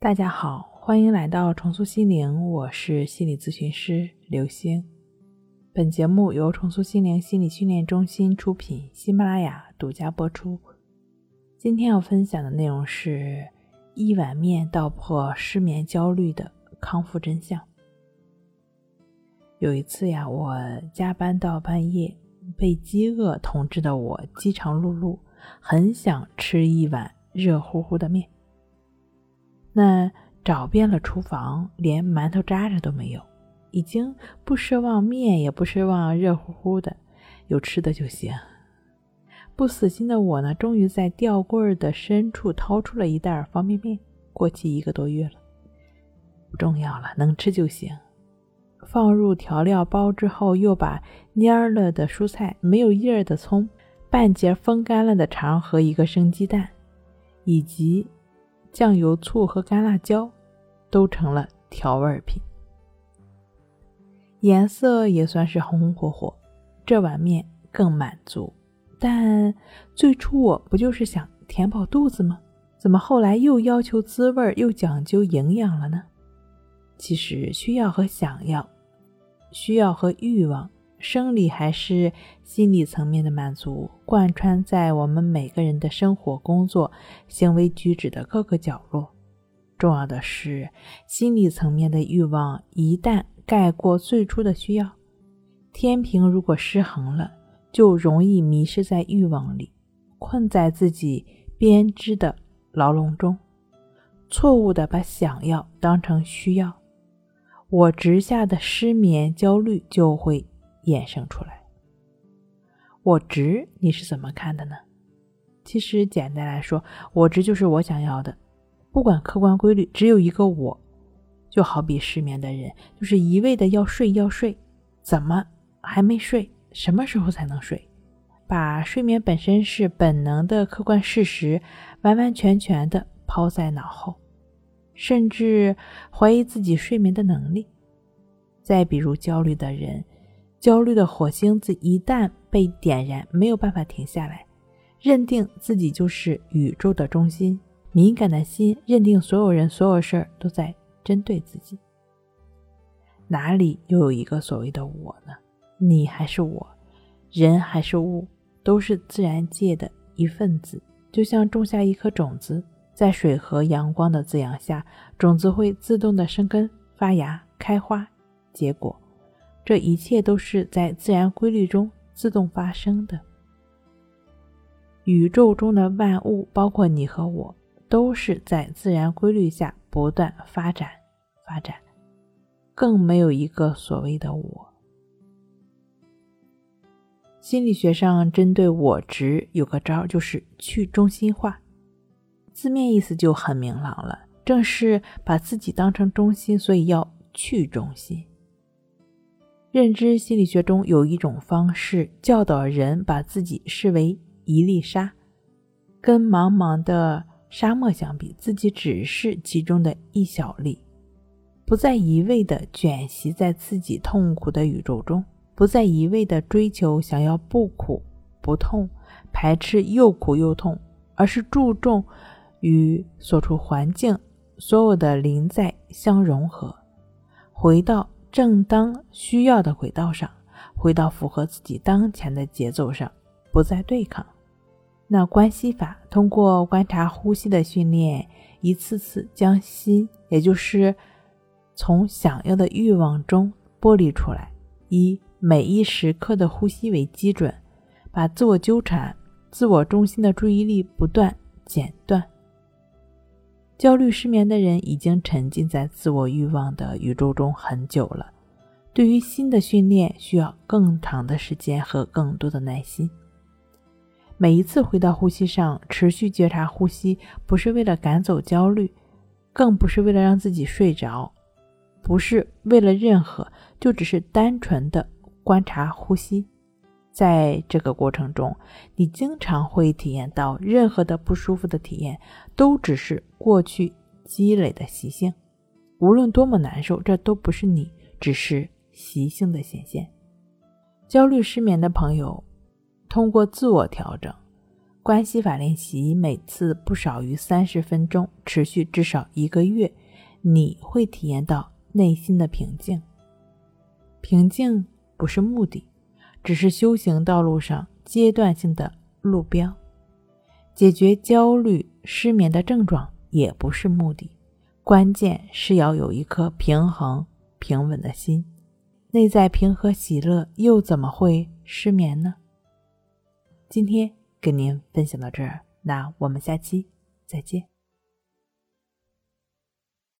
大家好，欢迎来到重塑心灵，我是心理咨询师刘星。本节目由重塑心灵心理训练中心出品，喜马拉雅独家播出。今天要分享的内容是一碗面道破失眠焦虑的康复真相。有一次呀，我加班到半夜，被饥饿统治的我饥肠辘辘，很想吃一碗热乎乎的面。那找遍了厨房，连馒头渣渣都没有，已经不奢望面，也不奢望热乎乎的，有吃的就行。不死心的我呢，终于在吊柜的深处掏出了一袋方便面，过期一个多月了。不重要了，能吃就行。放入调料包之后，又把蔫了的蔬菜、没有叶的葱、半截风干了的肠和一个生鸡蛋，以及。酱油、醋和干辣椒都成了调味品，颜色也算是红红火火，这碗面更满足。但最初我不就是想填饱肚子吗？怎么后来又要求滋味，又讲究营养了呢？其实需要和想要，需要和欲望。生理还是心理层面的满足，贯穿在我们每个人的生活、工作、行为举止的各个角落。重要的是，心理层面的欲望一旦盖过最初的需要，天平如果失衡了，就容易迷失在欲望里，困在自己编织的牢笼中，错误的把想要当成需要，我直下的失眠焦虑就会。衍生出来，我值你是怎么看的呢？其实简单来说，我值就是我想要的，不管客观规律，只有一个我。就好比失眠的人，就是一味的要睡要睡，怎么还没睡？什么时候才能睡？把睡眠本身是本能的客观事实完完全全的抛在脑后，甚至怀疑自己睡眠的能力。再比如焦虑的人。焦虑的火星子一旦被点燃，没有办法停下来，认定自己就是宇宙的中心。敏感的心认定所有人、所有事儿都在针对自己。哪里又有一个所谓的我呢？你还是我，人还是物，都是自然界的一份子。就像种下一颗种子，在水和阳光的滋养下，种子会自动的生根、发芽、开花、结果。这一切都是在自然规律中自动发生的。宇宙中的万物，包括你和我，都是在自然规律下不断发展、发展，更没有一个所谓的我。心理学上针对我执有个招，就是去中心化。字面意思就很明朗了，正是把自己当成中心，所以要去中心。认知心理学中有一种方式教导人把自己视为一粒沙，跟茫茫的沙漠相比，自己只是其中的一小粒，不再一味的卷习在自己痛苦的宇宙中，不再一味的追求想要不苦不痛，排斥又苦又痛，而是注重与所处环境所有的临在相融合，回到。正当需要的轨道上，回到符合自己当前的节奏上，不再对抗。那关系法通过观察呼吸的训练，一次次将心，也就是从想要的欲望中剥离出来，以每一时刻的呼吸为基准，把自我纠缠、自我中心的注意力不断剪断。焦虑失眠的人已经沉浸在自我欲望的宇宙中很久了，对于新的训练需要更长的时间和更多的耐心。每一次回到呼吸上，持续觉察呼吸，不是为了赶走焦虑，更不是为了让自己睡着，不是为了任何，就只是单纯的观察呼吸。在这个过程中，你经常会体验到任何的不舒服的体验，都只是过去积累的习性。无论多么难受，这都不是你，只是习性的显现。焦虑失眠的朋友，通过自我调整，关系法练习每次不少于三十分钟，持续至少一个月，你会体验到内心的平静。平静不是目的，只是修行道路上阶段性的路标。解决焦虑、失眠的症状也不是目的，关键是要有一颗平衡、平稳的心。内在平和喜乐，又怎么会失眠呢？今天跟您分享到这儿，那我们下期再见。